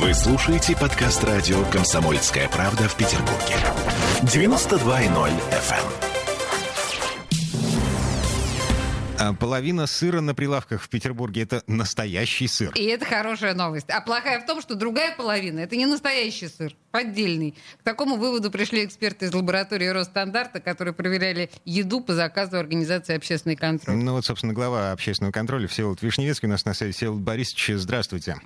Вы слушаете подкаст радио «Комсомольская правда» в Петербурге. 92.0 FM. А половина сыра на прилавках в Петербурге это настоящий сыр. И это хорошая новость. А плохая в том, что другая половина это не настоящий сыр, поддельный. К такому выводу пришли эксперты из лаборатории Росстандарта, которые проверяли еду по заказу организации «Общественный контроль». Ну вот, собственно, глава общественного контроля Всеволод Вишневецкий у нас на связи. Всеволод Борисович, здравствуйте.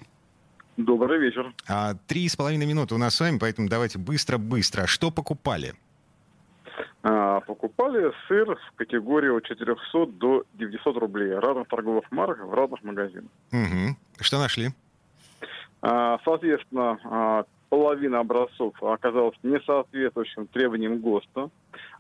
Добрый вечер. А, три с половиной минуты у нас с вами, поэтому давайте быстро-быстро. Что покупали? А, покупали сыр в категории от 400 до 900 рублей разных торговых марок в разных магазинах. Угу. Что нашли? А, соответственно, половина образцов оказалась не соответствующим требованиям ГОСТа.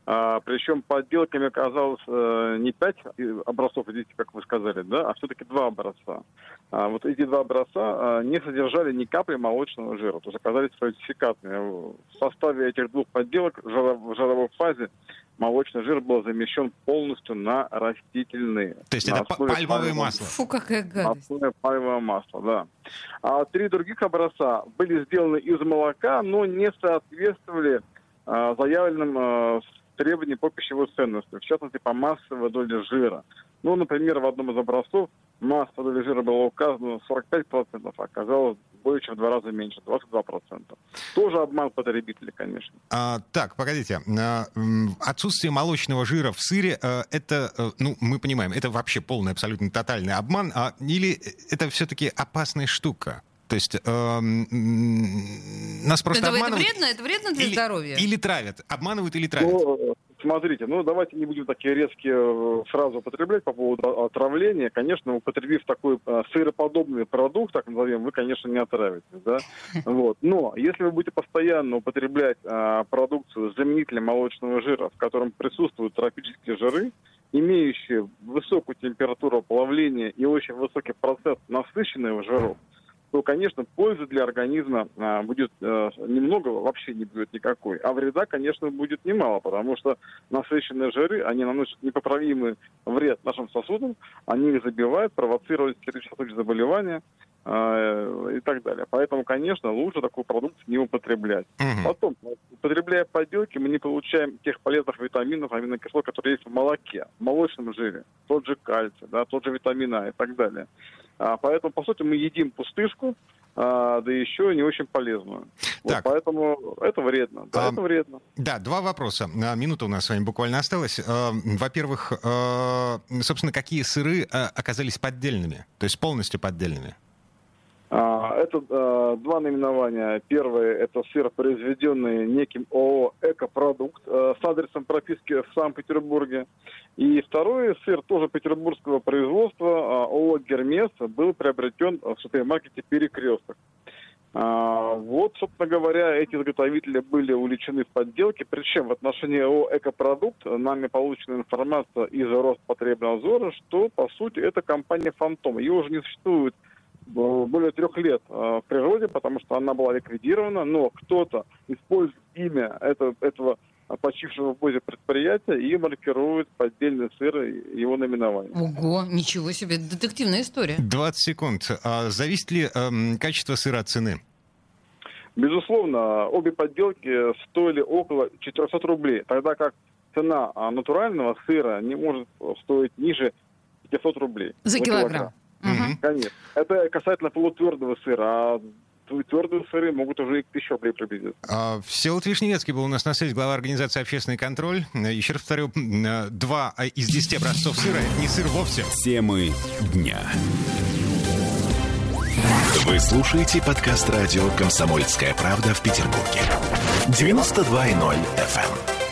А, причем подделками оказалось а, не пять образцов, видите, как вы сказали, да, а все-таки два образца. А, вот эти два образца а, не содержали ни капли молочного жира, то есть оказались фальсификатными. В составе этих двух подделок в жировой фазе молочный жир был замещен полностью на растительные. То есть это пальмовое пальмового, масло? Фу, какая гадость. Пальмовое масло, да. А три других образца были сделаны из молока, но не соответствовали а, заявленным требованиям по пищевой ценности, в частности, по массовой доле жира. Ну, например, в одном из образцов масса доли жира была указана 45%, а оказалось более чем в два раза меньше, 22%. Тоже обман потребителя, конечно. А, так, погодите. А, отсутствие молочного жира в сыре, а, это, а, ну, мы понимаем, это вообще полный, абсолютно тотальный обман, а, или это все-таки опасная штука? То есть э, нас просто это, обманывают. Это вредно? Это вредно для или, здоровья? Или травят. Обманывают или травят? Ну, смотрите, ну давайте не будем такие резкие фразы употреблять по поводу отравления. Конечно, употребив такой э, сыроподобный продукт, так назовем, вы, конечно, не отравитесь, да. Вот. Но если вы будете постоянно употреблять э, продукцию с заменителем молочного жира, в котором присутствуют тропические жиры, имеющие высокую температуру плавления и очень высокий процент насыщенных жиров, то, конечно, пользы для организма а, будет а, немного, вообще не будет никакой. А вреда, конечно, будет немало, потому что насыщенные жиры, они наносят непоправимый вред нашим сосудам, они их забивают, провоцируют сердечно-сосудистые заболевания э, и так далее. Поэтому, конечно, лучше такой продукт не употреблять. Угу. Потом, употребляя подделки, мы не получаем тех полезных витаминов, аминокислот, которые есть в молоке, в молочном жире. Тот же кальций, да, тот же витамин А и так далее. А, поэтому, по сути, мы едим пустышку, а, да еще не очень полезную. Так. Вот поэтому это вредно. Да, а, это вредно. Да, два вопроса. А, минута у нас с вами буквально осталась. А, во-первых, собственно, какие сыры оказались поддельными? То есть полностью поддельными? Это э, два наименования. Первое – это сыр, произведенный неким ООО «Экопродукт» э, с адресом прописки в Санкт-Петербурге. И второй сыр тоже петербургского производства э, ООО «Гермес» был приобретен в супермаркете «Перекресток». А, вот, собственно говоря, эти изготовители были увлечены в подделке, причем в отношении ООО «Экопродукт» нами получена информация из Роспотребнадзора, что, по сути, это компания «Фантом». Ее уже не существует более трех лет э, в природе, потому что она была ликвидирована, но кто-то использует имя этого, этого почившего в бозе предприятия и маркирует поддельный сыр и его наименование. Ого, ничего себе, детективная история. 20 секунд. А зависит ли эм, качество сыра от цены? Безусловно, обе подделки стоили около 400 рублей, тогда как цена а, натурального сыра не может стоить ниже 500 рублей. За килограмм. килограмм. Угу. Конечно. Это касательно полутвердого сыра. А твердые сыры могут уже и к тысяче рублей приблизиться. А, Всеволод Вишневецкий был у нас на связи, глава организации «Общественный контроль». Еще раз повторю, два из десяти образцов сыра – не сыр вовсе. Темы дня. Вы слушаете подкаст радио «Комсомольская правда» в Петербурге. 92.0 FM.